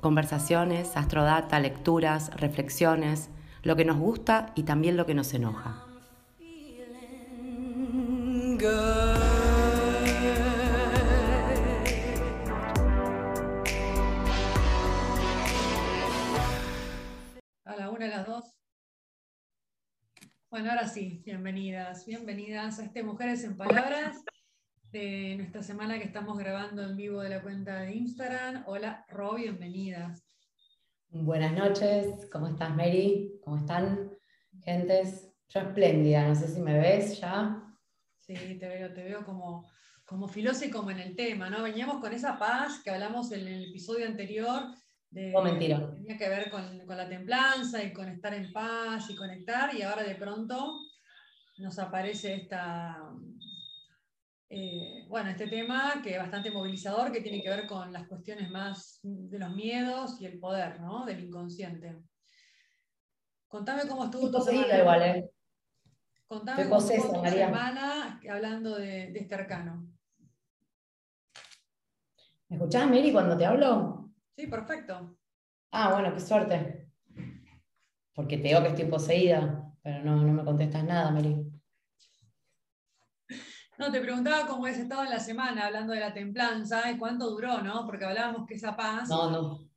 Conversaciones, astrodata, lecturas, reflexiones, lo que nos gusta y también lo que nos enoja. A la una, a las dos. Bueno, ahora sí, bienvenidas, bienvenidas a este Mujeres en Palabras de nuestra semana que estamos grabando en vivo de la cuenta de Instagram. Hola, Ro, bienvenidas. Buenas noches, ¿cómo estás, Mary? ¿Cómo están, gentes? Yo espléndida, no sé si me ves ya. Sí, te veo, te veo como, como filosa y como en el tema, ¿no? Veníamos con esa paz que hablamos en el episodio anterior. De, oh, mentira. Tenía que ver con, con, la templanza y con estar en paz y conectar, y ahora de pronto nos aparece esta, eh, bueno, este tema que es bastante movilizador, que tiene que ver con las cuestiones más de los miedos y el poder, ¿no? Del inconsciente. Contame cómo estuvo tu semana. Igual, ¿eh? Contame cómo estuvo tu semana hablando de, de, este arcano. ¿Me escuchás, Mary, cuando te hablo? Sí, perfecto. Ah, bueno, qué suerte. Porque te digo que estoy poseída, pero no, no me contestas nada, Mary. No, te preguntaba cómo has estado en la semana hablando de la templanza y cuánto duró, ¿no? Porque hablábamos que esa paz. No, no.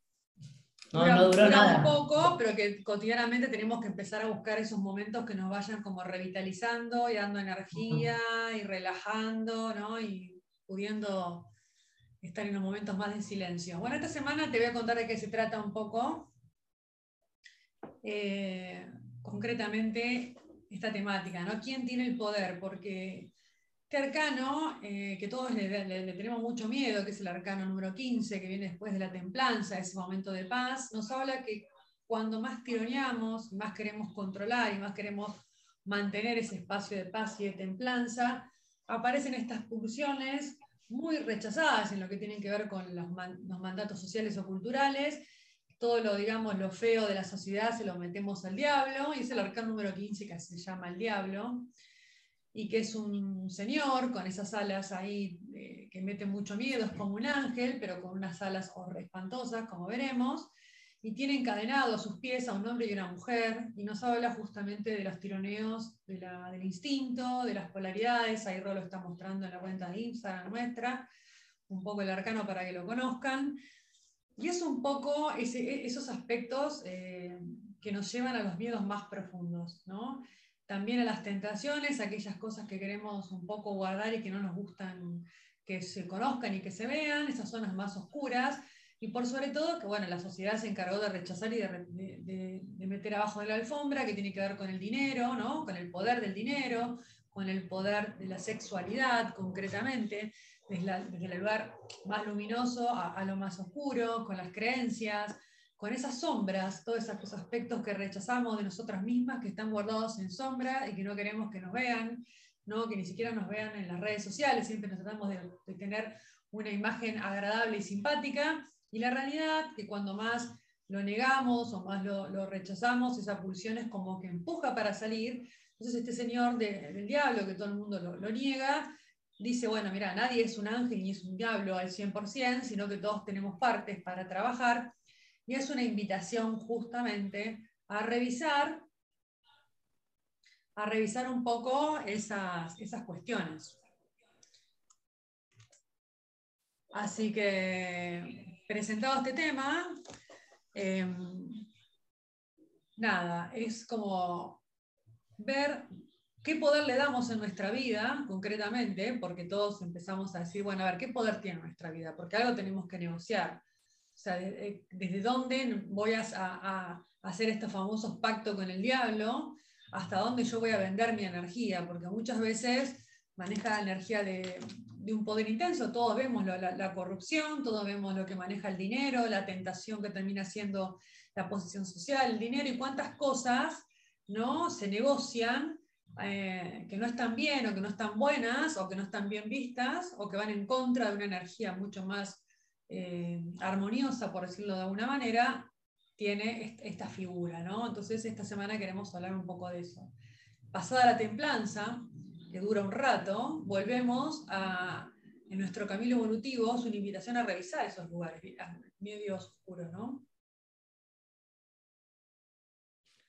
No, no duró nada. un poco, pero que cotidianamente tenemos que empezar a buscar esos momentos que nos vayan como revitalizando y dando energía y relajando, ¿no? Y pudiendo estar en los momentos más de silencio. Bueno, esta semana te voy a contar de qué se trata un poco. Eh, concretamente esta temática, ¿no? ¿Quién tiene el poder? Porque este arcano, eh, que todos le, tenemos mucho miedo, que es el arcano número 15, que viene después de la templanza, ese momento de paz, nos habla que cuando más tironeamos, más queremos controlar y más queremos mantener ese espacio de paz y de templanza, aparecen estas pulsiones muy rechazadas en lo que tienen que ver con los, los mandatos sociales o culturales, todo lo, digamos, lo feo de la sociedad se lo metemos al diablo, y es el arcano número 15 que se llama el diablo, y que es un señor con esas alas ahí eh, que mete mucho miedo, es como un ángel, pero con unas alas espantosas, como veremos, y tiene encadenado a sus pies a un hombre y una mujer, y nos habla justamente de los tironeos de la, del instinto, de las polaridades, ahí Rolo está mostrando en la cuenta de Instagram nuestra, un poco el arcano para que lo conozcan, y es un poco ese, esos aspectos eh, que nos llevan a los miedos más profundos, ¿no? También a las tentaciones, aquellas cosas que queremos un poco guardar y que no nos gustan que se conozcan y que se vean, esas zonas más oscuras, y por sobre todo que bueno, la sociedad se encargó de rechazar y de, meter abajo de la alfombra, que tiene que ver con el dinero, ¿no? con el poder del dinero, con el poder de la sexualidad concretamente, desde, el lugar más luminoso a lo más oscuro, con las creencias, con esas sombras, todos esos aspectos que rechazamos de nosotras mismas, que están guardados en sombra y que no queremos que nos vean, ¿no? que ni siquiera nos vean en las redes sociales, siempre nos tratamos de, tener una imagen agradable y simpática, y la realidad que cuando más lo negamos o más lo, rechazamos, esa pulsión es como que empuja para salir. Entonces este señor del diablo, que todo el mundo lo, lo niega, dice, bueno, mira, nadie es un ángel ni es un diablo al 100%, sino que todos tenemos partes para trabajar y es una invitación justamente a revisar, a revisar un poco esas, esas cuestiones. Así que, presentado este tema, em, nada, es como ver qué poder le damos en nuestra vida, concretamente, porque todos empezamos a decir, bueno, a ver, ¿qué poder tiene nuestra vida? Porque algo tenemos que negociar. O sea, desde dónde voy a, hacer estos famosos pactos con el diablo, hasta dónde yo voy a vender mi energía, porque muchas veces maneja la energía de, de un poder intenso, todos vemos la, corrupción, todos vemos lo que maneja el dinero, la tentación que termina siendo la posición social, el dinero y cuántas cosas ¿no? se negocian eh, que no están bien o que no están buenas o que no están bien vistas o que van en contra de una energía mucho más eh, armoniosa, por decirlo de alguna manera, tiene esta figura. ¿no? Entonces esta semana queremos hablar un poco de eso. Pasada la templanza, que dura un rato, volvemos a, en nuestro camino evolutivo, es una invitación a revisar esos lugares medios oscuros, ¿no?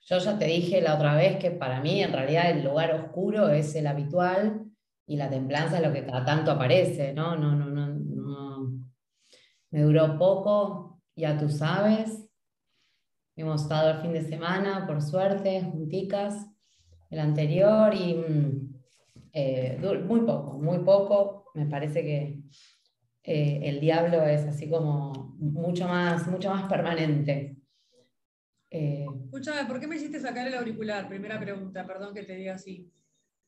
Yo ya te dije la otra vez que para mí en realidad el lugar oscuro es el habitual y la templanza es lo que cada tanto aparece. No, no, no, no. Me duró poco, ya tú sabes. Hemos estado el fin de semana, por suerte, junticas, el anterior, y mm, eh, muy poco, muy poco. Me parece que eh, el diablo es así como mucho más, mucho más permanente. Eh, Escúchame, ¿por qué me hiciste sacar el auricular? Primera pregunta, perdón que te diga así.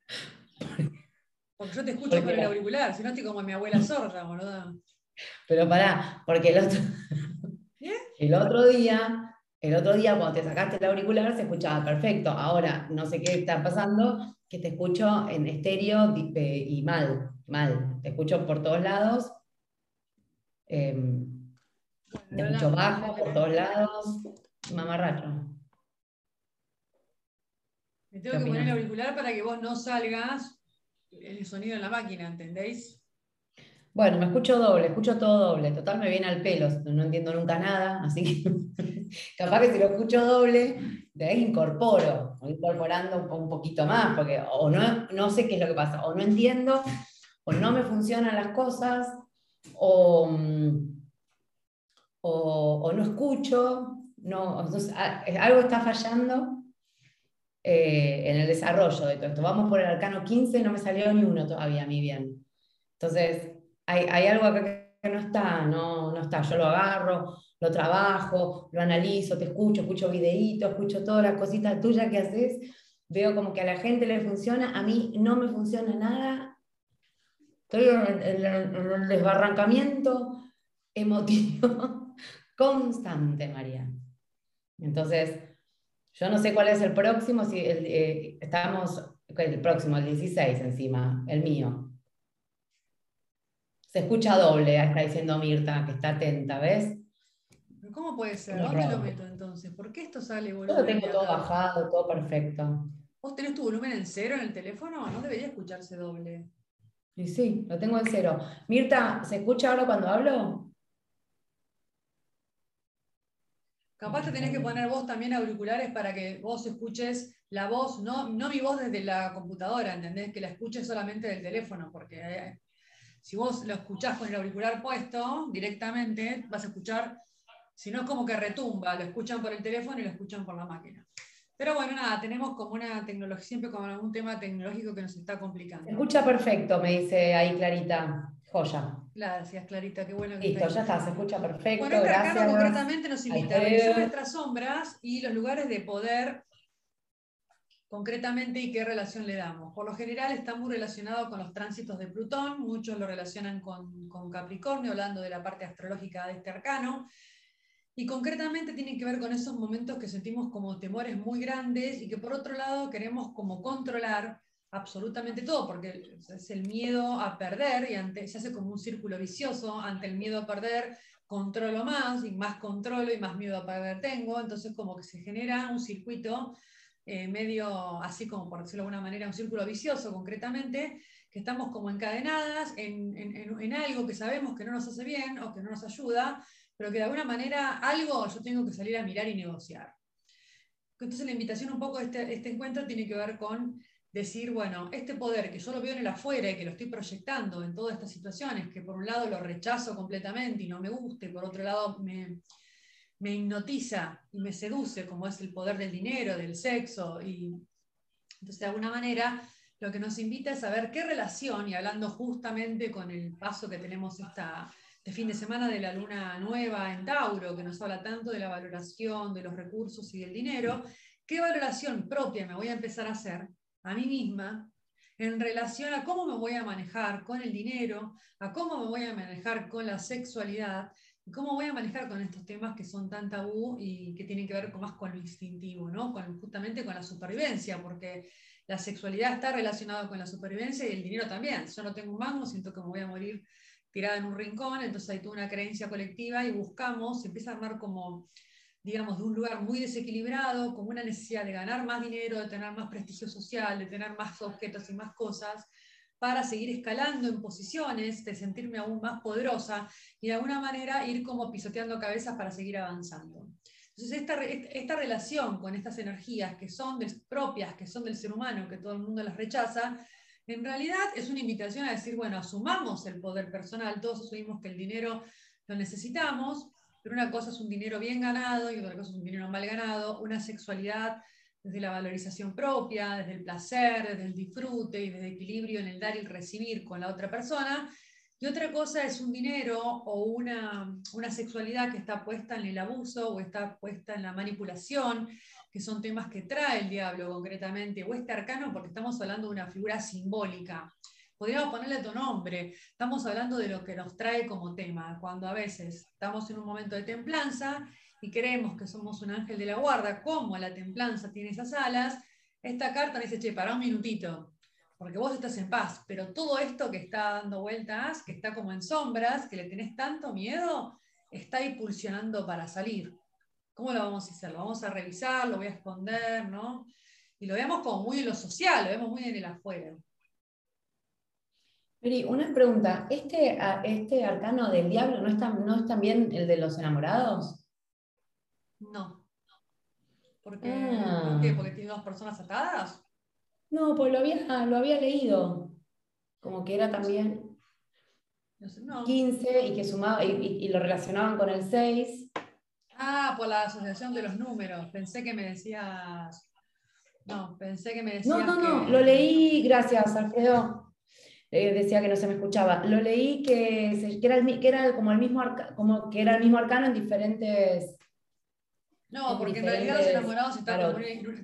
Porque yo te escucho con el auricular, si no estoy como mi abuela sorda, boluda. Pero pará, porque el otro, el otro día el otro día cuando te sacaste el auricular se escuchaba perfecto. Ahora no sé qué está pasando, que te escucho en estéreo y mal, mal. Te escucho por todos lados. Em, te escucho bajo por todos lados. Mamarracho. Me tengo que poner el auricular para que vos no salgas el sonido en la máquina, ¿entendéis? Bueno, me escucho doble, escucho todo doble. Total me viene al pelo, no entiendo nunca nada, así que capaz que si lo escucho doble, de ahí incorporo, incorporando un, poquito más, porque o no, no sé qué es lo que pasa, o no entiendo, o no me funcionan las cosas, o, o, no escucho, no, algo está fallando eh, en el desarrollo de todo esto. Vamos por el arcano 15, no me salió ni uno todavía a mí bien. Entonces, hay, algo acá que no está, no, no está. Yo lo agarro, lo trabajo, lo analizo, te escucho, escucho videitos, escucho todas las cositas tuyas que haces, veo como que a la gente le funciona, a mí no me funciona nada. Estoy en el desbarrancamiento emotivo constante, María. Entonces, yo no sé cuál es el próximo, si eh, estamos, el próximo, el 16 encima, el mío. Se escucha doble, está diciendo Mirta, que está atenta, ¿ves? ¿Cómo puede ser? ¿Dónde lo meto entonces? ¿Por qué esto sale volumen? Yo lo tengo todo bajado, todo perfecto. ¿Vos tenés tu volumen en cero en el teléfono? No debería escucharse doble. Y sí, lo tengo en cero. Mirta, ¿se escucha ahora cuando hablo? Capaz te tenés que poner vos también auriculares para que vos escuches la voz, no, no mi voz desde la computadora, ¿entendés? Que la escuches solamente del teléfono, porque eh, si vos lo escuchás con el auricular puesto directamente, vas a escuchar, si no es como que retumba, lo escuchan por el teléfono y lo escuchan por la máquina. Pero bueno, nada, tenemos como una tecnología, siempre como algún tema tecnológico que nos está complicando. Escucha perfecto, me dice ahí Clarita. Joya. Gracias, Clarita, qué bueno que Listo, ya está, se escucha perfecto. Bueno, gracias. concretamente nos invita a revisar nuestras sombras y los lugares de poder concretamente y qué relación le damos. Por lo general está muy relacionado con los tránsitos de Plutón, muchos lo relacionan con, Capricornio, hablando de la parte astrológica de este arcano, y concretamente tiene que ver con esos momentos que sentimos como temores muy grandes y que por otro lado queremos como controlar absolutamente todo, porque es el miedo a perder y ante, se hace como un círculo vicioso, ante el miedo a perder controlo más y más controlo y más miedo a perder tengo, entonces como que se genera un circuito eh, medio, así como por decirlo de alguna manera, un círculo vicioso concretamente, que estamos como encadenadas en, en, algo que sabemos que no nos hace bien o que no nos ayuda, pero que de alguna manera algo yo tengo que salir a mirar y negociar. Entonces la invitación un poco de este, este encuentro tiene que ver con decir, bueno, este poder que yo lo veo en el afuera y que lo estoy proyectando en todas estas situaciones, que por un lado lo rechazo completamente y no me guste, por otro lado me, me hipnotiza y me seduce, como es el poder del dinero, del sexo. Y entonces, de alguna manera, lo que nos invita es a ver qué relación, y hablando justamente con el paso que tenemos esta, este fin de semana de la luna nueva en Tauro, que nos habla tanto de la valoración, de los recursos y del dinero, qué valoración propia me voy a empezar a hacer a mí misma en relación a cómo me voy a manejar con el dinero, a cómo me voy a manejar con la sexualidad cómo voy a manejar con estos temas que son tan tabú y que tienen que ver con, más con lo instintivo, ¿no? Con, justamente con la supervivencia, porque la sexualidad está relacionada con la supervivencia y el dinero también. Yo no tengo un mango, siento que me voy a morir tirada en un rincón, entonces hay toda una creencia colectiva y buscamos, se empieza a armar como digamos, de un lugar muy desequilibrado, con una necesidad de ganar más dinero, de tener más prestigio social, de tener más objetos y más cosas, para seguir escalando en posiciones, de sentirme aún más poderosa y de alguna manera ir como pisoteando cabezas para seguir avanzando. Entonces, esta, esta relación con estas energías que son propias, que son del ser humano, que todo el mundo las rechaza, en realidad es una invitación a decir, bueno, asumamos el poder personal, todos asumimos que el dinero lo necesitamos, pero una cosa es un dinero bien ganado y otra cosa es un dinero mal ganado, una sexualidad desde la valorización propia, desde el placer, desde el disfrute y desde el equilibrio en el dar y el recibir con la otra persona. Y otra cosa es un dinero o una, una sexualidad que está puesta en el abuso o está puesta en la manipulación, que son temas que trae el diablo concretamente, o este arcano, porque estamos hablando de una figura simbólica podríamos ponerle tu nombre. Estamos hablando de lo que nos trae como tema, cuando a veces estamos en un momento de templanza y creemos que somos un ángel de la guarda, como la templanza tiene esas alas, esta carta dice, che, para un minutito, porque vos estás en paz, pero todo esto que está dando vueltas, que está como en sombras, que le tenés tanto miedo, está impulsionando para salir. ¿Cómo lo vamos a hacer? Lo vamos a revisar, lo voy a esconder, ¿no? Y lo vemos como muy en lo social, lo vemos muy en el afuera una pregunta, ¿este, ¿este arcano del diablo ¿no es también el de los enamorados? No. ¿Por qué? Ah. ¿Porque tiene dos personas atadas? No, pues lo había, lo había leído. Como que era también 15 y que sumaba y, lo relacionaban con el 6. Ah, por la asociación de los números. Pensé que me decías. No, pensé que me decías. No, no, no, lo leí, gracias, Alfredo. Eh, decía que no se me escuchaba. Lo leí que, que, era, el, que era como el mismo como que era el mismo arcano en diferentes. No, porque en realidad los enamorados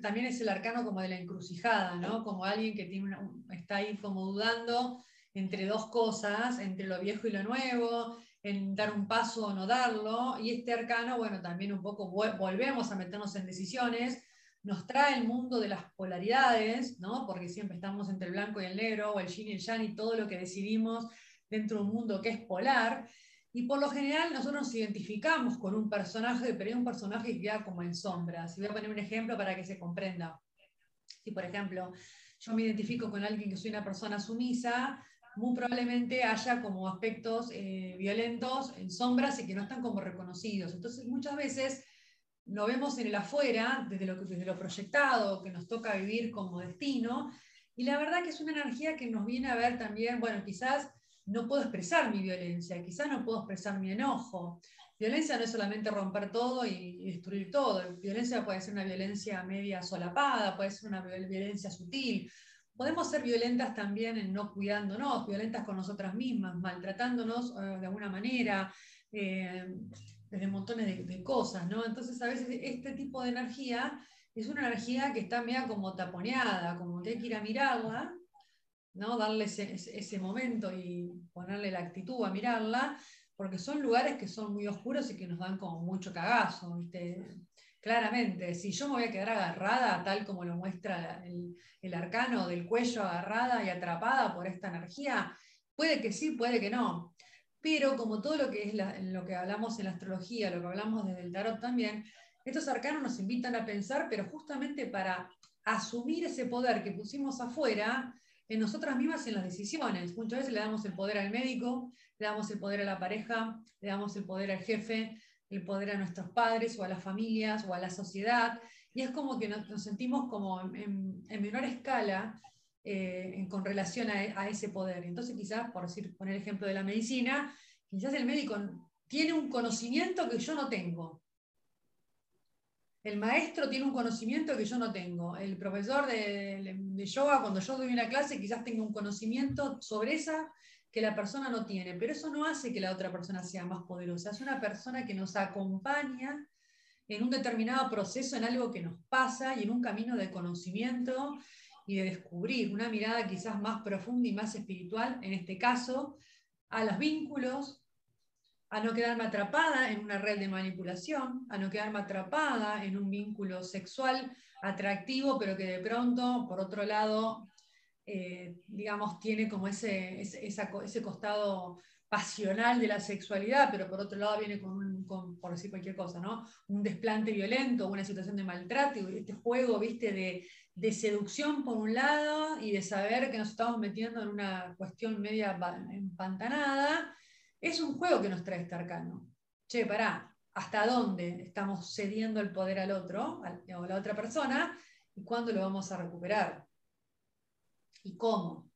también es el arcano como de la encrucijada, ¿no? Como alguien que tiene está ahí como dudando entre dos cosas, entre lo viejo y lo nuevo, en dar un paso o no darlo. Y este arcano, bueno, también un poco volvemos a meternos en decisiones nos trae el mundo de las polaridades, ¿no? porque siempre estamos entre el blanco y el negro, o el yin y el yang, y todo lo que decidimos dentro de un mundo que es polar. Y por lo general nosotros nos identificamos con un personaje, pero hay un personaje que queda como en sombras. Y voy a poner un ejemplo para que se comprenda. Si, por ejemplo, yo me identifico con alguien que soy una persona sumisa, muy probablemente haya como aspectos eh, violentos en sombras y que no están como reconocidos. Entonces, muchas veces lo vemos en el afuera, desde lo, desde lo proyectado, que nos toca vivir como destino, y la verdad que es una energía que nos viene a ver también, bueno, quizás no puedo expresar mi violencia, quizás no puedo expresar mi enojo. Violencia no es solamente romper todo y, destruir todo. Violencia puede ser una violencia media solapada, puede ser una violencia sutil. Podemos ser violentas también en no cuidándonos, violentas con nosotras mismas, maltratándonos eh, de alguna manera. Eh, desde montones de, cosas, ¿no? Entonces a veces este tipo de energía es una energía que está media como taponeada, como que hay que ir a mirarla, ¿no? Darle ese, momento y ponerle la actitud a mirarla, porque son lugares que son muy oscuros y que nos dan como mucho cagazo, ¿viste? Claramente, si yo me voy a quedar agarrada, tal como lo muestra el, el arcano del cuello agarrada y atrapada por esta energía, puede que sí, puede que no. Pero como todo lo que es lo que hablamos en la astrología, lo que hablamos desde el tarot también, estos arcanos nos invitan a pensar, pero justamente para asumir ese poder que pusimos afuera en nosotras mismas en las decisiones. Muchas veces le damos el poder al médico, le damos el poder a la pareja, le damos el poder al jefe, el poder a nuestros padres o a las familias o a la sociedad. Y es como que nos, sentimos como en, en menor escala eh, con relación a, ese poder. Entonces, quizás, por decir, poner el ejemplo de la medicina, quizás el médico tiene un conocimiento que yo no tengo. El maestro tiene un conocimiento que yo no tengo. El profesor de, yoga, cuando yo doy una clase, quizás tenga un conocimiento sobre esa que la persona no tiene, pero eso no hace que la otra persona sea más poderosa. Es una persona que nos acompaña en un determinado proceso, en algo que nos pasa y en un camino de conocimiento y de descubrir, una mirada quizás más profunda y más espiritual, en este caso, a los vínculos, a no quedarme atrapada en una red de manipulación, a no quedarme atrapada en un vínculo sexual atractivo, pero que de pronto, por otro lado, eh, digamos, tiene como ese, ese, costado pasional de la sexualidad, pero por otro lado viene con, por decir cualquier cosa, ¿no? Un desplante violento, una situación de maltrato, este juego, viste, de, de seducción por un lado y de saber que nos estamos metiendo en una cuestión media empantanada, es un juego que nos trae este arcano. Che, pará, ¿hasta dónde estamos cediendo el poder al otro, o a la otra persona, y cuándo lo vamos a recuperar? ¿Y cómo?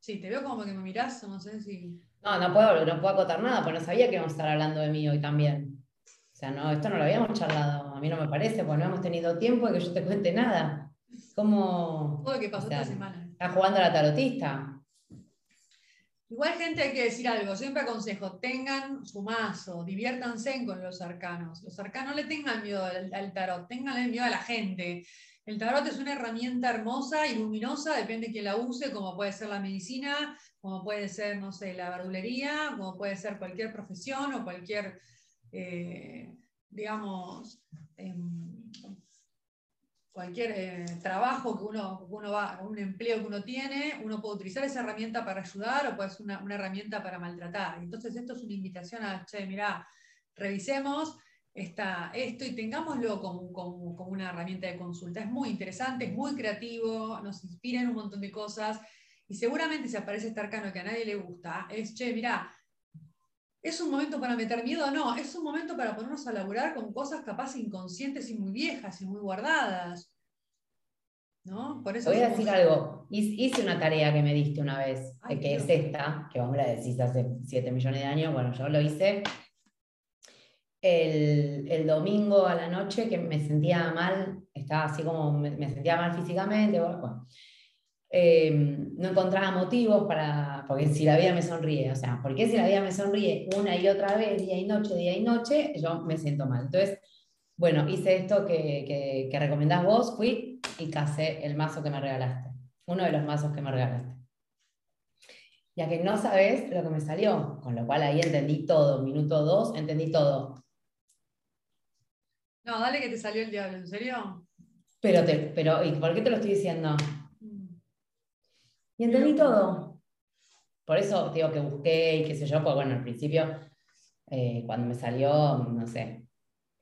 Sí, te veo como que me mirás, no sé si... No, no puedo, no puedo acotar nada, porque no sabía que íbamos a estar hablando de mí hoy también. O sea, no, esto no lo habíamos charlado, a mí no me parece, porque no hemos tenido tiempo de que yo te cuente nada. ¿Cómo? Todo lo que pasó esta semana. Está jugando a la tarotista. Igual, gente, hay que decir algo. Siempre aconsejo: tengan su mazo, diviértanse con los arcanos. Los arcanos no le tengan miedo al, tarot, tengan miedo a la gente. El tarot es una herramienta hermosa y luminosa, depende de quién la use, como puede ser la medicina, como puede ser, no sé, la verdulería, como puede ser cualquier profesión o cualquier eh, digamos, em, cualquier eh, trabajo que uno, uno va, un empleo que uno tiene, uno puede utilizar esa herramienta para ayudar o puede ser una, herramienta para maltratar. Entonces esto es una invitación a, che, mira, revisemos esta, esto y tengámoslo como, como, como, una herramienta de consulta. Es muy interesante, es muy creativo, nos inspira en un montón de cosas y seguramente si aparece este arcano que a nadie le gusta, es, che, mira, ¿Es un momento para meter miedo? No, es un momento para ponernos a laburar con cosas capaz inconscientes y muy viejas y muy guardadas. ¿No? Por eso Voy a decir algo. Hice una tarea que me diste una vez, que es esta, que vos la decís hace 7 millones de años. Bueno, yo lo hice el, domingo a la noche, que me sentía mal, estaba así como, me, sentía mal físicamente. Bueno, Em, no encontraba motivos para, porque si la vida me sonríe, o sea, ¿por qué si la vida me sonríe una y otra vez, día y noche, día y noche, yo me siento mal? Entonces, bueno, hice esto que, que, recomendás vos, fui y casé el mazo que me regalaste, uno de los mazos que me regalaste. Ya que no sabes lo que me salió, con lo cual ahí entendí todo, minuto dos, entendí todo. No, dale que te salió el diablo, ¿en serio? Pero, te, pero ¿y por qué te lo estoy diciendo? Y entendí todo. Por eso digo que busqué y qué sé yo, pues bueno, al principio, eh, cuando me salió, no sé,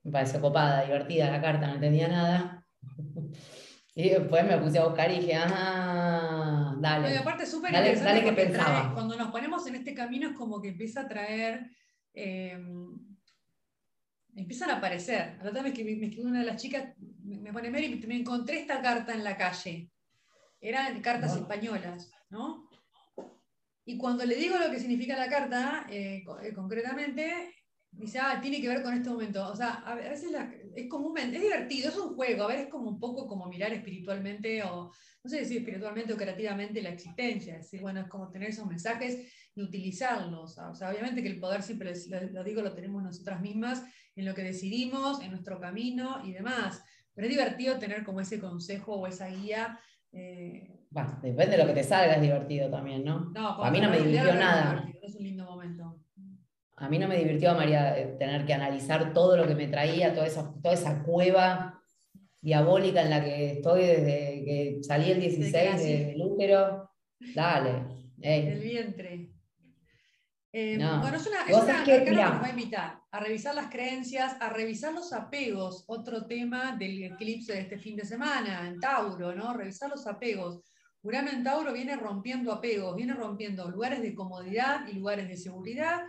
me pareció copada, divertida la carta, no entendía nada. Y después me puse a buscar y dije, ah, dale. aparte súper dale, dale que pensaba. cuando nos ponemos en este camino es como que empieza a traer, em, empiezan a aparecer. La otra vez que me, escribió una de las chicas, me, pone Mary, me encontré esta carta en la calle eran cartas españolas, ¿no? Y cuando le digo lo que significa la carta, eh, eh, concretamente, dice, ah, tiene que ver con este momento. O sea, a veces es comúnmente, es divertido, es un juego, a ver, es como un poco como mirar espiritualmente o, no sé si espiritualmente o creativamente la existencia. Es decir, bueno, es como tener esos mensajes y utilizarlos. O sea, obviamente que el poder, siempre lo digo, lo tenemos nosotras mismas en lo que decidimos, en nuestro camino y demás. Pero es divertido tener como ese consejo o esa guía eh, bueno, depende de lo que te salga, es divertido también, ¿no? a mí no me divirtió nada. Es un lindo momento. A mí no me divirtió, María, eh, tener que analizar todo lo que me traía, toda esa, toda esa cueva diabólica en la que estoy desde que salí el 16 del útero. Dale. El vientre. Eh, bueno, es una, es que, nos va a invitar a revisar las creencias, a revisar los apegos, otro tema del eclipse de este fin de semana, en Tauro, ¿no? Revisar los apegos. Urano en Tauro viene rompiendo apegos, viene rompiendo lugares de comodidad y lugares de seguridad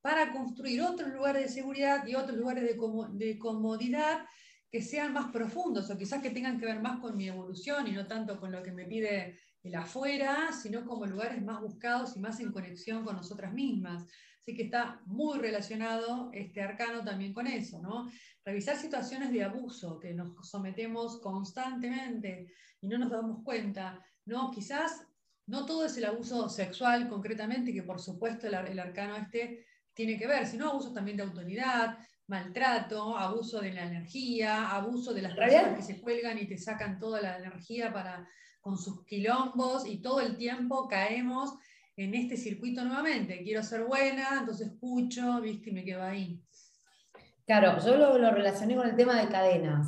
para construir otros lugares de seguridad y otros lugares de, de comodidad que sean más profundos o quizás que tengan que ver más con mi evolución y no tanto con lo que me pide el afuera, sino como lugares más buscados y más en conexión con nosotras mismas. Así que está muy relacionado este arcano también con eso, ¿no? Revisar situaciones de abuso que nos sometemos constantemente y no nos damos cuenta, ¿no? Quizás no todo es el abuso sexual concretamente, que por supuesto el, arcano este tiene que ver, sino abusos también de autoridad, maltrato, abuso de la energía, abuso de las personas que se cuelgan y te sacan toda la energía para, con sus quilombos y todo el tiempo caemos en este circuito nuevamente. Quiero ser buena, entonces escucho, viste, y me quedo ahí. Claro, yo lo, lo relacioné con el tema de cadenas.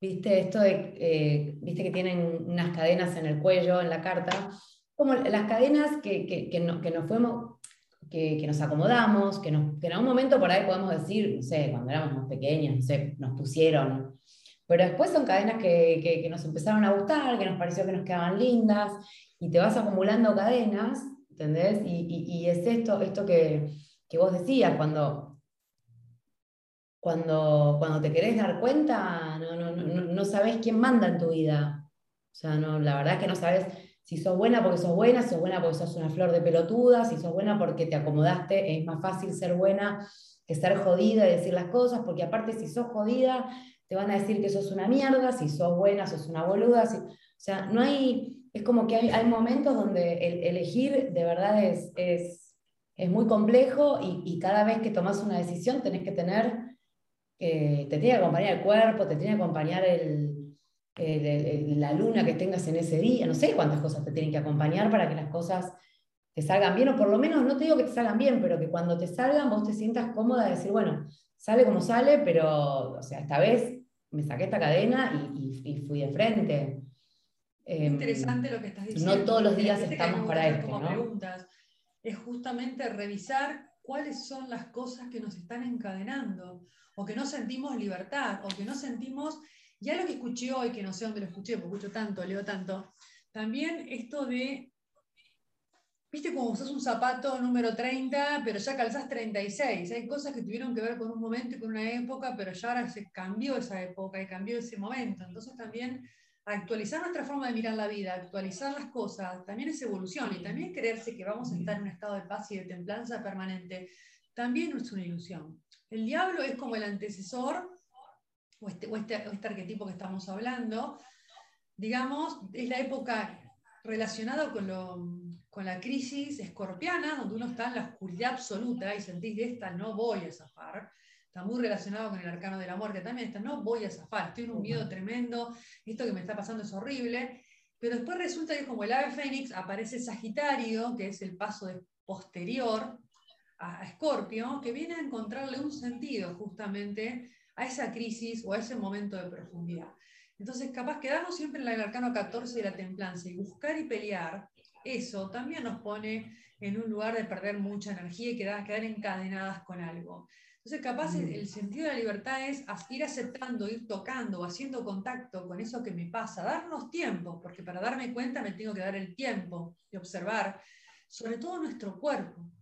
Viste, esto de, eh, viste que tienen unas cadenas en el cuello, en la carta, como las cadenas que, que, que, no, que nos fuimos, que, nos acomodamos, que, en algún momento por ahí podemos decir, no sé, cuando éramos más pequeños, no sé, nos pusieron. Pero después son cadenas que, nos empezaron a gustar, que nos pareció que nos quedaban lindas, y te vas acumulando cadenas, ¿entendés? Y, es esto, esto que, vos decías, cuando, cuando, cuando te querés dar cuenta, no, no, no, no sabés quién manda en tu vida. O sea, no, la verdad es que no sabes si sos buena porque sos buena, si sos buena porque sos una flor de pelotuda, si sos buena porque te acomodaste, es más fácil ser buena que ser jodida y decir las cosas, porque aparte si sos jodida, te van a decir que sos una mierda, si sos buena, sos una boluda. o sea, no hay, es como que hay, momentos donde el, elegir de verdad es, es, es muy complejo y, cada vez que tomas una decisión tenés que tener, eh, te tiene que acompañar el cuerpo, te tiene que acompañar el, la luna que tengas en ese día, no sé cuántas cosas te tienen que acompañar para que las cosas te salgan bien, o por lo menos no te digo que te salgan bien, pero que cuando te salgan vos te sientas cómoda de decir, bueno, sale como sale, pero, o sea, esta vez me saqué esta cadena y, fui de frente. Em, interesante lo que estás diciendo. No todos los días estamos para esto, ¿no? Preguntas. Es justamente revisar cuáles son las cosas que nos están encadenando, o que no sentimos libertad, o que no sentimos ya lo que escuché hoy, que no sé dónde lo escuché, porque escucho tanto, leo tanto, también esto de, viste como usas un zapato número 30, pero ya calzás 36. Hay cosas que tuvieron que ver con un momento y con una época, pero ya ahora se cambió esa época y cambió ese momento. Entonces también actualizar nuestra forma de mirar la vida, actualizar las cosas, también es evolución y también creerse que vamos a estar en un estado de paz y de templanza permanente, también es una ilusión. El diablo es como el antecesor este, o este, o este, arquetipo que estamos hablando, digamos, es la época relacionada con, con, la crisis escorpiana, donde uno está en la oscuridad absoluta y sentís de esta no voy a zafar. Está muy relacionado con el arcano del amor, que también está no voy a zafar, estoy en un miedo tremendo, esto que me está pasando es horrible. Pero después resulta que como el ave fénix aparece Sagitario, que es el paso posterior a Escorpio, que viene a encontrarle un sentido justamente a esa crisis o a ese momento de profundidad. Entonces, capaz quedarnos siempre en el arcano 14 de la templanza y buscar y pelear, eso también nos pone en un lugar de perder mucha energía y quedar, quedar encadenadas con algo. Entonces, capaz el, sentido de la libertad es ir aceptando, ir tocando, haciendo contacto con eso que me pasa, darnos tiempo, porque para darme cuenta me tengo que dar el tiempo de observar, sobre todo nuestro cuerpo.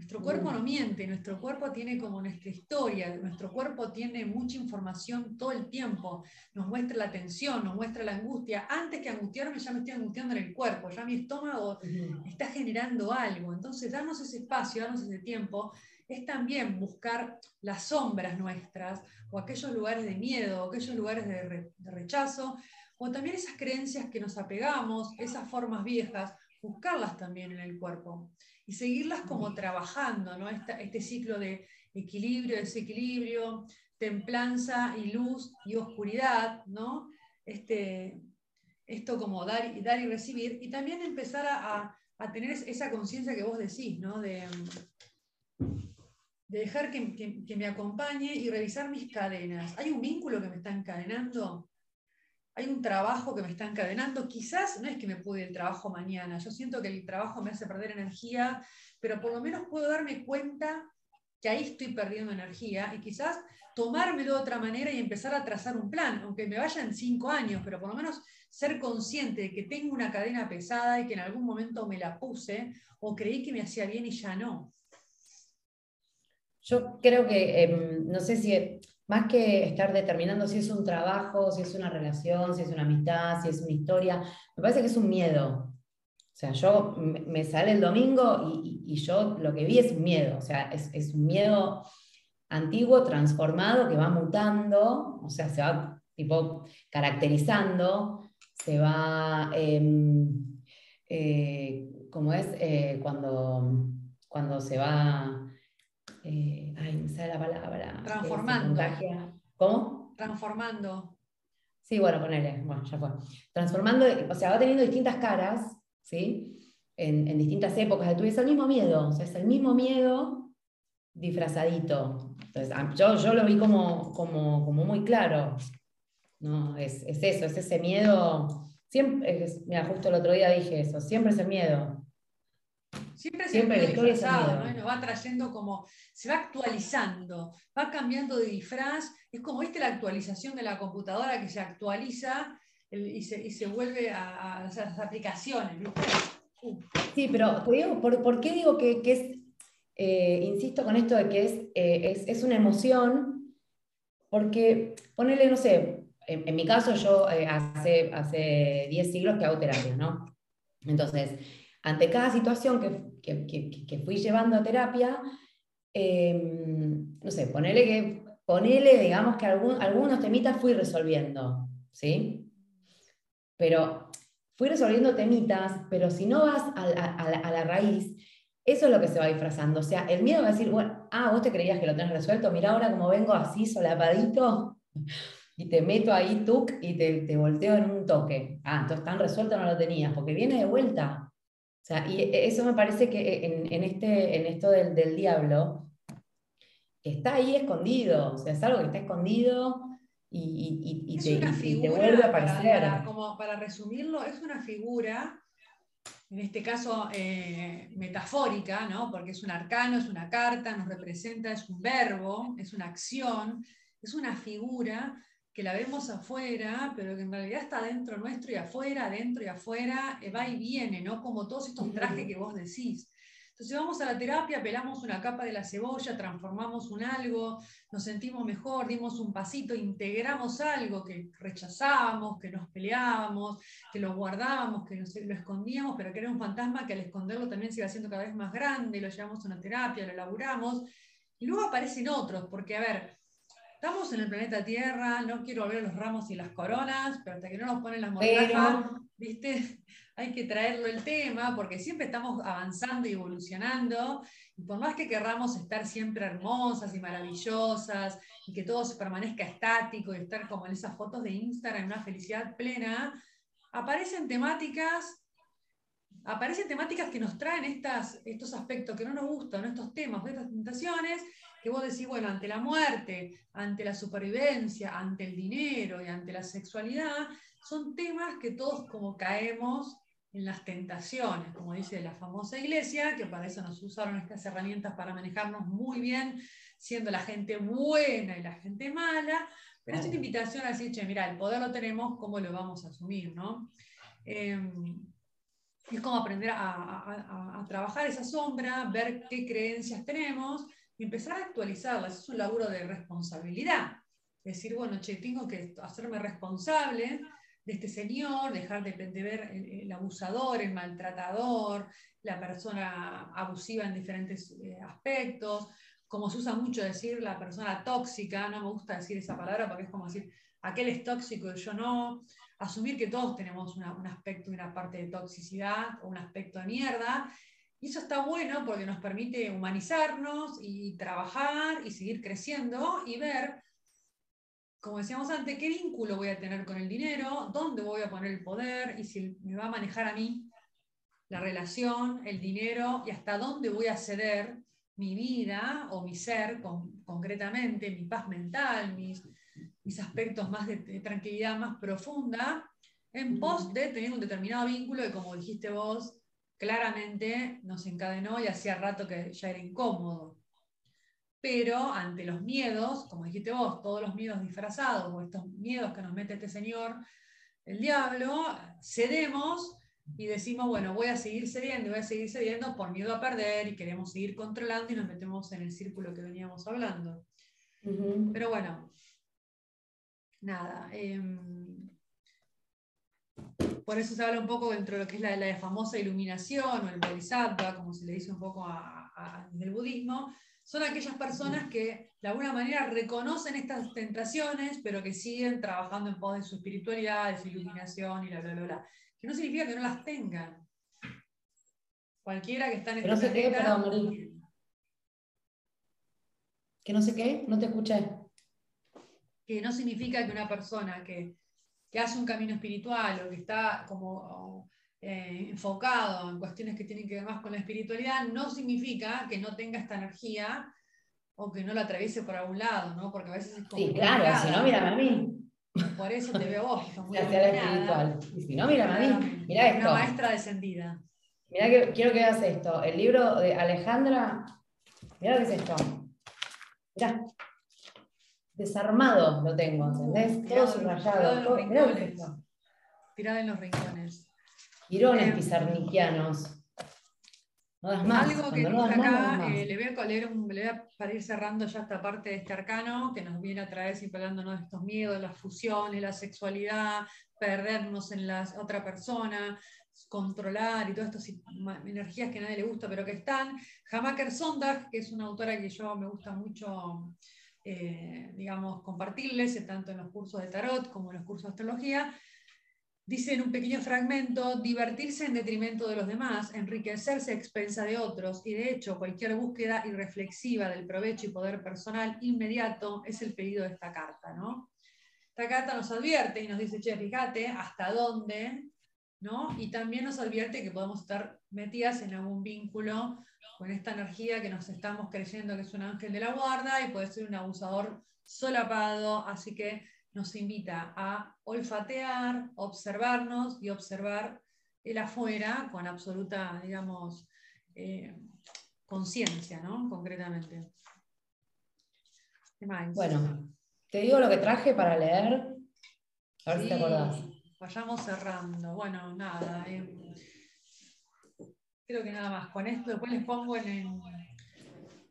Nuestro cuerpo no miente, nuestro cuerpo tiene como nuestra historia, nuestro cuerpo tiene mucha información todo el tiempo, nos muestra la tensión, nos muestra la angustia. Antes que angustiarme ya me estoy angustiando en el cuerpo, ya mi estómago está generando algo. Entonces, darnos ese espacio, darnos ese tiempo, es también buscar las sombras nuestras o aquellos lugares de miedo, o aquellos lugares de, de rechazo, o también esas creencias que nos apegamos, esas formas viejas, buscarlas también en el cuerpo y seguirlas como trabajando, ¿no? este ciclo de equilibrio, desequilibrio, templanza y luz y oscuridad, ¿no? Este, esto como dar, dar y recibir, y también empezar a, tener esa conciencia que vos decís, ¿no? De, de dejar que, que, me acompañe y revisar mis cadenas. ¿Hay un vínculo que me está encadenando? Hay un trabajo que me está encadenando. Quizás no es que me pude el trabajo mañana, yo siento que el trabajo me hace perder energía, pero por lo menos puedo darme cuenta que ahí estoy perdiendo energía y quizás tomármelo de otra manera y empezar a trazar un plan, aunque me vaya en cinco años, pero por lo menos ser consciente de que tengo una cadena pesada y que en algún momento me la puse o creí que me hacía bien y ya no. Yo creo que, em, no sé si más que estar determinando si es un trabajo, si es una relación, si es una amistad, si es una historia, me parece que es un miedo. O sea, yo me sale el domingo y, yo lo que vi es un miedo, o sea, es, un miedo antiguo, transformado, que va mutando, o sea, se va tipo caracterizando, se va, em, eh, como es, eh, cuando, cuando se va eh, ay, me sale la palabra. Transformando. ¿Cómo? Transformando. Sí, bueno, ponele, bueno, ya fue. Transformando, o sea, va teniendo distintas caras, ¿sí? En, distintas épocas de tu vida, es el mismo miedo, o sea, es el mismo miedo disfrazadito. Entonces, yo, yo lo vi como, como, como muy claro, ¿no? Es, es, eso, es ese miedo, siempre, mira, justo el otro día dije eso, siempre es el miedo, Siempre, Siempre historia ¿no? Y nos va trayendo como, se va actualizando, va cambiando de disfraz. Es como, viste, la actualización de la computadora que se actualiza y, se, vuelve a, las aplicaciones, ¿viste? Uh. Sí, pero te digo, ¿por, qué digo que, es, eh, insisto con esto de que eh, es, es, una emoción? Porque, ponele, no sé, en, mi caso yo eh, hace, hace 10 siglos que hago terapia, ¿no? Entonces, ante cada situación que, fui llevando a terapia, em, no sé, ponele que, ponele, digamos que algunos temitas fui resolviendo, ¿sí? Pero fui resolviendo temitas, pero si no vas a, la raíz, eso es lo que se va disfrazando. O sea, el miedo va a decir, bueno, ah, vos te creías que lo tenés resuelto, mira ahora como vengo así solapadito y te meto ahí tú y te volteo en un toque. Ah, entonces tan resuelto no lo tenías, porque viene de vuelta y e, eso me parece que en, este, en esto del, diablo está ahí escondido, o sea, es algo que está escondido y, te, vuelve a aparecer. Para, como para resumirlo, es una figura, en este caso eh, metafórica, ¿no? porque es un arcano, es una carta, nos representa, es un verbo, es una acción, es una figura que la vemos afuera, pero que en realidad está dentro nuestro y afuera, adentro y afuera, eh, va y viene, ¿no? Como todos estos trajes que vos decís. Entonces vamos a la terapia, pelamos una capa de la cebolla, transformamos un algo, nos sentimos mejor, dimos un pasito, integramos algo que rechazábamos, que nos peleábamos, que lo guardábamos, que lo escondíamos, pero que era un fantasma que al esconderlo también se iba haciendo cada vez más grande, lo llevamos a una terapia, lo elaboramos, y luego aparecen otros, porque a ver, estamos en el planeta Tierra, no quiero ver los ramos y las coronas, pero hasta que no nos ponen las mortajas, ¿viste? Hay que traerlo el tema, porque siempre estamos avanzando y evolucionando, y por más que querramos estar siempre hermosas y maravillosas, y que todo se permanezca estático, y estar como en esas fotos de Instagram, en una felicidad plena, aparecen temáticas aparecen temáticas que nos traen estas, estos aspectos que no nos gustan, estos temas, estas tentaciones, que vos decís, bueno, ante la muerte, ante la supervivencia, ante el dinero y ante la sexualidad, son temas que todos como caemos en las tentaciones, como dice la famosa iglesia, que para eso nos usaron estas herramientas para manejarnos muy bien, siendo la gente buena y la gente mala, pero es una invitación a decir, che, mira, el poder lo tenemos, ¿cómo lo vamos a asumir? ¿no? Em, es como aprender a, a, trabajar esa sombra, ver qué creencias tenemos empezar a actualizarlas. Es un laburo de responsabilidad. Decir, bueno, che, tengo que hacerme responsable de este señor, dejar de, ver el, abusador, el maltratador, la persona abusiva en diferentes eh, aspectos, como se usa mucho decir la persona tóxica, no me gusta decir esa palabra porque es como decir, aquel es tóxico y yo no, asumir que todos tenemos un aspecto y una parte de toxicidad o un aspecto de mierda, y eso está bueno porque nos permite humanizarnos y trabajar y seguir creciendo y ver, como decíamos antes, qué vínculo voy a tener con el dinero, dónde voy a poner el poder y si me va a manejar a mí la relación, el dinero y hasta dónde voy a ceder mi vida o mi ser concretamente, mi paz mental, mis, mis aspectos más de, de, tranquilidad más profunda, en pos de tener un determinado vínculo y como dijiste vos, claramente nos encadenó y hacía rato que ya era incómodo. Pero ante los miedos, como dijiste vos, todos los miedos disfrazados o estos miedos que nos mete este señor, el diablo, cedemos y decimos, bueno, voy a seguir cediendo, voy a seguir cediendo por miedo a perder y queremos seguir controlando y nos metemos en el círculo que veníamos hablando. Pero bueno, nada. Em, por eso se habla un poco dentro de lo que es la, famosa iluminación o el bodhisattva, como se le dice un poco en el budismo, son aquellas personas que de alguna manera reconocen estas tentaciones, pero que siguen trabajando en pos de su espiritualidad, de su iluminación y la bla, bla, bla. Que no significa que no las tengan. Cualquiera que está en este planeta... Que no sé qué, no te escuché. Que no significa que una persona que, hace un camino espiritual o que está como eh, enfocado en cuestiones que tienen que ver más con la espiritualidad, no significa que no tenga esta energía o que no la atraviese por algún lado, ¿no? Porque a veces es como. Sí, claro, si no, mírame a mí. Por eso te veo vos, que muy espiritual. Y si no, mírame a mí. Mirá esto. Una maestra descendida. Mirá que quiero que veas esto. El libro de Alejandra. Mirá lo que es esto. Mirá. Desarmado lo tengo, ¿entendés? todo subrayado. Todo. Tirado en los rincones. Girones eh, pizarniquianos. No das más. Algo que no acá, eh, le, voy a leer un, le voy a, para ir cerrando ya esta parte de este arcano, que nos viene a traer siempre hablándonos de estos miedos, las fusiones, la sexualidad, perdernos en la otra persona, controlar y todas estas energías que a nadie le gusta, pero que están. Hamaker Sondag, que es una autora que yo me gusta mucho, eh, digamos, compartirles, tanto en los cursos de tarot como en los cursos de astrología, Dice en un pequeño fragmento, divertirse en detrimento de los demás, enriquecerse a expensa de otros y de hecho cualquier búsqueda irreflexiva del provecho y poder personal inmediato es el pedido de esta carta. ¿no? Esta carta nos advierte y nos dice, che, fíjate hasta dónde, ¿no? y también nos advierte que podemos estar metidas en algún vínculo con esta energía que nos estamos creyendo que es un ángel de la guarda y puede ser un abusador solapado, así que nos invita a olfatear, observarnos y observar el afuera con absoluta, digamos, eh, conciencia, ¿no? Concretamente. Bueno, te digo lo que traje para leer. A ver si te acordás. Vayamos cerrando. Bueno, nada. Eh, creo que nada más. Con esto después les pongo en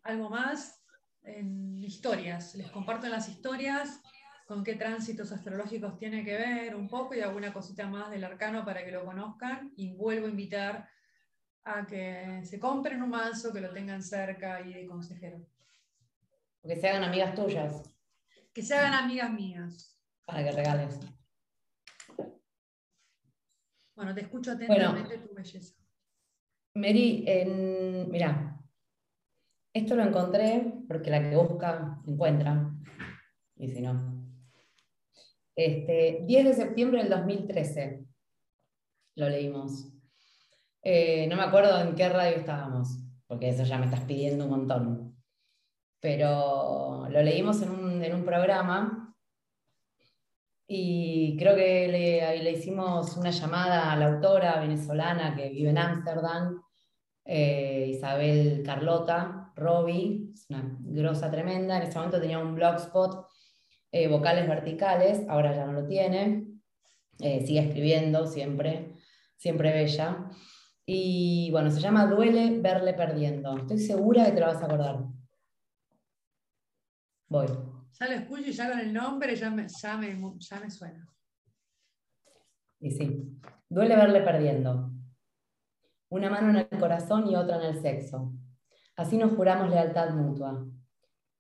algo más en historias. Les comparto las historias con qué tránsitos astrológicos tiene que ver un poco y alguna cosita más del arcano para que lo conozcan. Y vuelvo a invitar a que se compren un mazo, que lo tengan cerca y de consejero. que se hagan amigas tuyas. Que se hagan amigas mías. Para que regales. Bueno, te escucho atentamente tu belleza. Mary, en, mira, esto lo encontré porque la que busca encuentra. Y si no, este, 10 de septiembre del 2013 lo leímos. Eh, no me acuerdo en qué radio estábamos, porque eso ya me estás pidiendo un montón. Pero lo leímos en un, programa y creo que le, le, hicimos una llamada a la autora venezolana que vive en Ámsterdam, eh, Isabel Carlota Robbie, es una grosa tremenda. En ese momento tenía un blogspot eh, vocales verticales, ahora ya no lo tiene, eh, sigue escribiendo siempre, siempre bella. Y bueno, se llama Duele verle perdiendo. Estoy segura que te lo vas a acordar. Voy. Ya lo escucho y ya con el nombre ya me, ya me suena. Y sí, duele verle perdiendo. Una mano en el corazón y otra en el sexo. Así nos juramos lealtad mutua.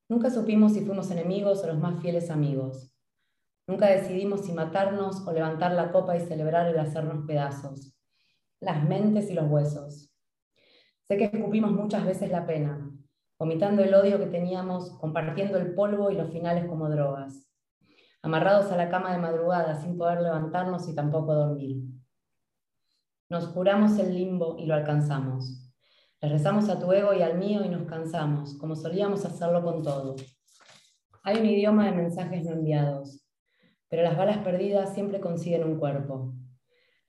Nunca supimos si fuimos enemigos o los más fieles amigos. Nunca decidimos si matarnos o levantar la copa y celebrar el hacernos pedazos. Las mentes y los huesos. Sé que escupimos muchas veces la pena, vomitando el odio que teníamos, compartiendo el polvo y los finales como drogas. Amarrados a la cama de madrugada sin poder levantarnos y tampoco dormir. Nos juramos el limbo y lo alcanzamos. Le rezamos a tu ego y al mío y nos cansamos, como solíamos hacerlo con todo. Hay un idioma de mensajes no enviados, pero las balas perdidas siempre consiguen un cuerpo.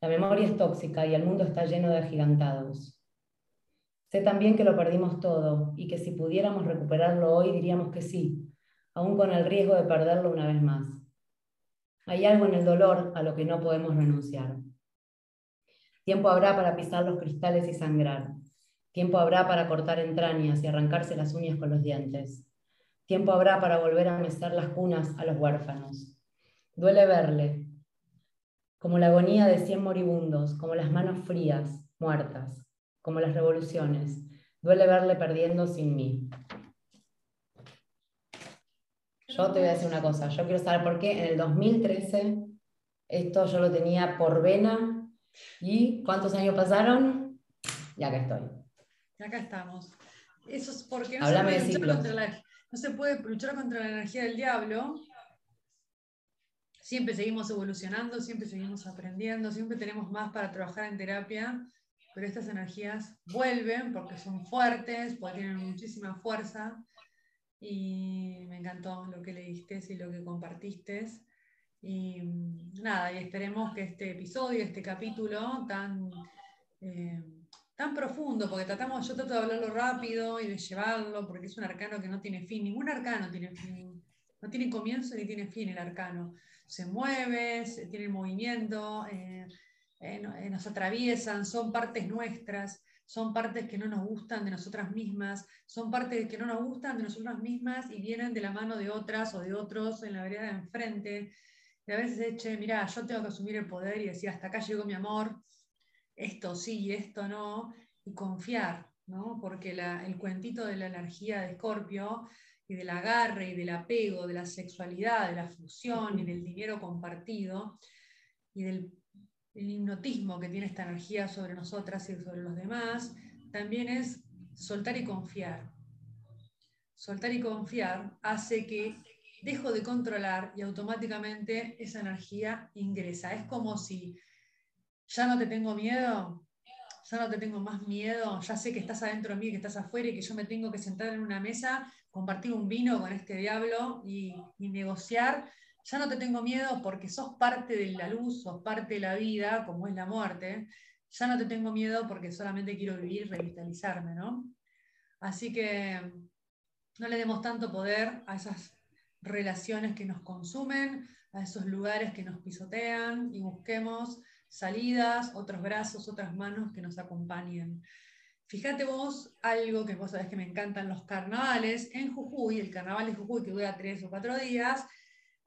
La memoria es tóxica y el mundo está lleno de agigantados. Sé también que lo perdimos todo y que si pudiéramos recuperarlo hoy diríamos que sí, aún con el riesgo de perderlo una vez más. Hay algo en el dolor a lo que no podemos renunciar. Tiempo habrá para pisar los cristales y sangrar, Tiempo habrá para cortar entrañas y arrancarse las uñas con los dientes. Tiempo habrá para volver a mecer las cunas a los huérfanos. Duele verle, como la agonía de cien moribundos, como las manos frías, muertas, como las revoluciones. Duele verle perdiendo sin mí. Yo te voy a decir una cosa, yo quiero saber por qué en el 2013 esto yo lo tenía por vena y ¿cuántos años pasaron? Ya que estoy acá estamos. Eso es porque Háblame de ciclos. La, no se puede luchar contra la energía del diablo. Siempre seguimos evolucionando, siempre seguimos aprendiendo, siempre tenemos más para trabajar en terapia, pero estas energías vuelven porque son fuertes, porque tienen muchísima fuerza. Y me encantó lo que leíste y lo que compartiste. Y nada, y esperemos que este episodio, este capítulo tan, eh, tan profundo, porque tratamos, yo trato de hablarlo rápido y de llevarlo, porque es un arcano que no tiene fin, ningún arcano tiene fin, no tiene comienzo ni tiene fin el arcano. Se mueve, se, tiene movimiento, eh, eh, nos atraviesan, son partes nuestras, son partes que no nos gustan de nosotras mismas, son partes que no nos gustan de nosotras mismas y vienen de la mano de otras o de otros en la vereda de enfrente. Y a veces eche, mira, yo tengo que asumir el poder y decir, hasta acá llegó mi amor, esto sí, esto no, y confiar, ¿no? Porque el cuentito de la energía de Escorpio y del agarre y del apego, de la sexualidad, de la fusión y del dinero compartido y del hipnotismo que tiene esta energía sobre nosotras y sobre los demás, también es soltar y confiar. Soltar y confiar hace que dejo de controlar y automáticamente esa energía ingresa. Es como si ya no te tengo miedo, ya no te tengo más miedo, ya sé que estás adentro de mí, que estás afuera y que yo me tengo que sentar en una mesa, compartir un vino con este diablo y, negociar. Ya no te tengo miedo porque sos parte de la luz, sos parte de la vida, como es la muerte. Ya no te tengo miedo porque solamente quiero vivir revitalizarme, ¿no? Así que no le demos tanto poder a esas relaciones que nos consumen, a esos lugares que nos pisotean y busquemos salidas, otros brazos, otras manos que nos acompañen. Fíjate vos algo que vos sabés que me encantan los carnavales. En Jujuy, el carnaval de Jujuy que dura tres o cuatro días,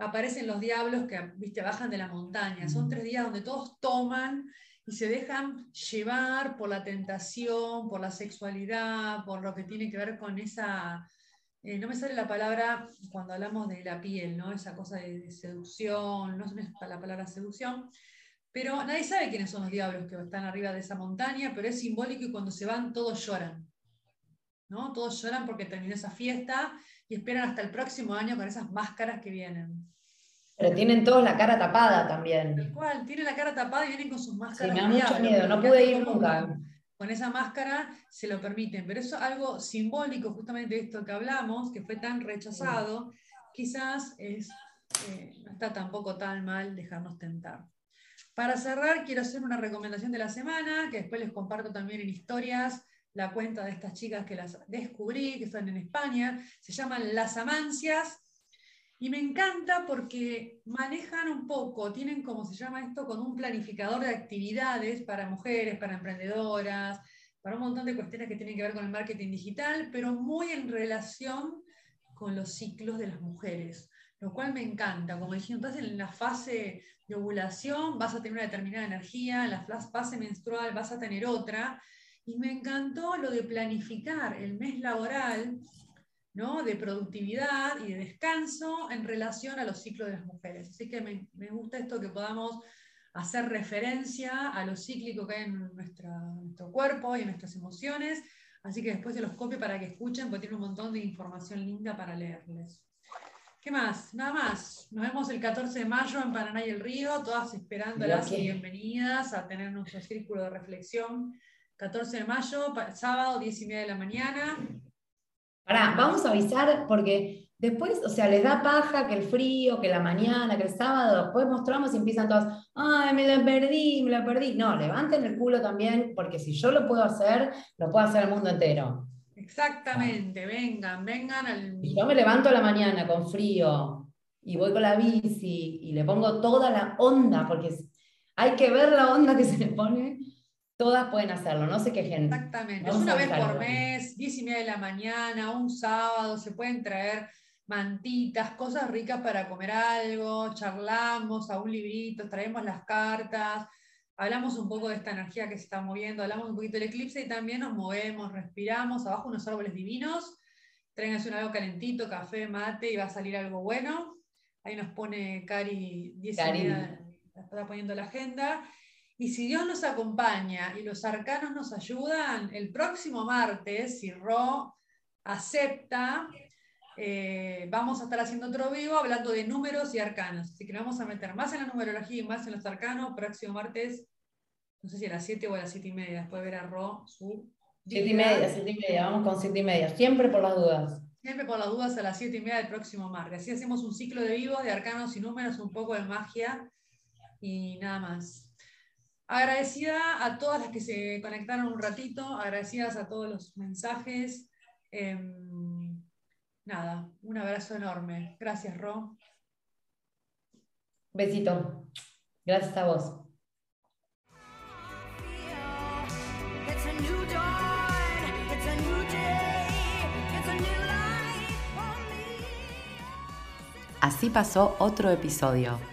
aparecen los diablos que viste, bajan de la montaña. Son tres días donde todos toman y se dejan llevar por la tentación, por la sexualidad, por lo que tiene que ver con esa, eh, no me sale la palabra cuando hablamos de la piel, ¿no? esa cosa de, de seducción, no es la palabra seducción, pero nadie sabe quiénes son los diablos que están arriba de esa montaña, pero es simbólico y cuando se van todos lloran. ¿No? Todos lloran porque terminó esa fiesta y esperan hasta el próximo año con esas máscaras que vienen. Pero tienen todos la cara tapada también. Tal cual, tienen la cara tapada y vienen con sus máscaras. Sí, me da mucho miedo, no pude ir nunca. Con esa máscara se lo permiten, pero eso es algo simbólico justamente de esto que hablamos, que fue tan rechazado, quizás es, eh, no está tampoco tan mal dejarnos tentar. Para cerrar, quiero hacer una recomendación de la semana, que después les comparto también en historias la cuenta de estas chicas que las descubrí, que están en España. Se llaman Las Amancias. Y me encanta porque manejan un poco, tienen como se llama esto, con un planificador de actividades para mujeres, para emprendedoras, para un montón de cuestiones que tienen que ver con el marketing digital, pero muy en relación con los ciclos de las mujeres, lo cual me encanta. Como dije, entonces en la fase de ovulación vas a tener una determinada energía, en la fase menstrual vas a tener otra. Y me encantó lo de planificar el mes laboral, ¿no? de productividad y de descanso en relación a los ciclos de las mujeres. Así que me, me gusta esto que podamos hacer referencia a lo cíclico que hay en nuestro cuerpo y en nuestras emociones. Así que después se los copio para que escuchen, porque tiene un montón de información linda para leerles. ¿Qué más? Nada más. Nos vemos el 14 de mayo en Paraná y el Río, todas esperándolas y bienvenidas a tener nuestro círculo de reflexión. 14 de mayo, sábado, 10 y media de la mañana. Pará, vamos a avisar porque después, o sea, les da paja que el frío, que la mañana, que el sábado, después mostramos y empiezan todas, ay, me la perdí, me la perdí. No, levanten el culo también, porque si yo lo puedo hacer, lo puede hacer el mundo entero. Exactamente, vengan, vengan al... yo me levanto a la mañana con frío y voy con la bici y le pongo toda la onda, porque hay que ver la onda que se le pone, todas pueden hacerlo, no sé qué gente. Exactamente, una vez por mes, diez y media de la mañana, un sábado, se pueden traer mantitas, cosas ricas para comer algo, charlamos a un librito, traemos las cartas, hablamos un poco de esta energía que se está moviendo, hablamos un poquito del eclipse y también nos movemos, respiramos, abajo unos árboles divinos, tráiganse un algo calentito, café, mate y va a salir algo bueno. Ahí nos pone Cari 10 está poniendo la agenda. Y si Dios nos acompaña y los arcanos nos ayudan, el próximo martes, si Ro acepta, eh, vamos a estar haciendo otro vivo hablando de números y arcanos. Así que nos vamos a meter más en la numerología y más en los arcanos. Próximo martes, no sé si a las 7 o a las 7 y media, después de ver a Ro su. 7 y media, 7 y media, vamos con 7 y media, siempre por las dudas. Siempre por las dudas a las 7 y media del próximo martes. Así hacemos un ciclo de vivo de arcanos y números, un poco de magia y nada más. Agradecida a todas las que se conectaron un ratito, agradecidas a todos los mensajes. Em, nada, un abrazo enorme. Gracias, Ro. Besito. Gracias a vos. Así pasó otro episodio.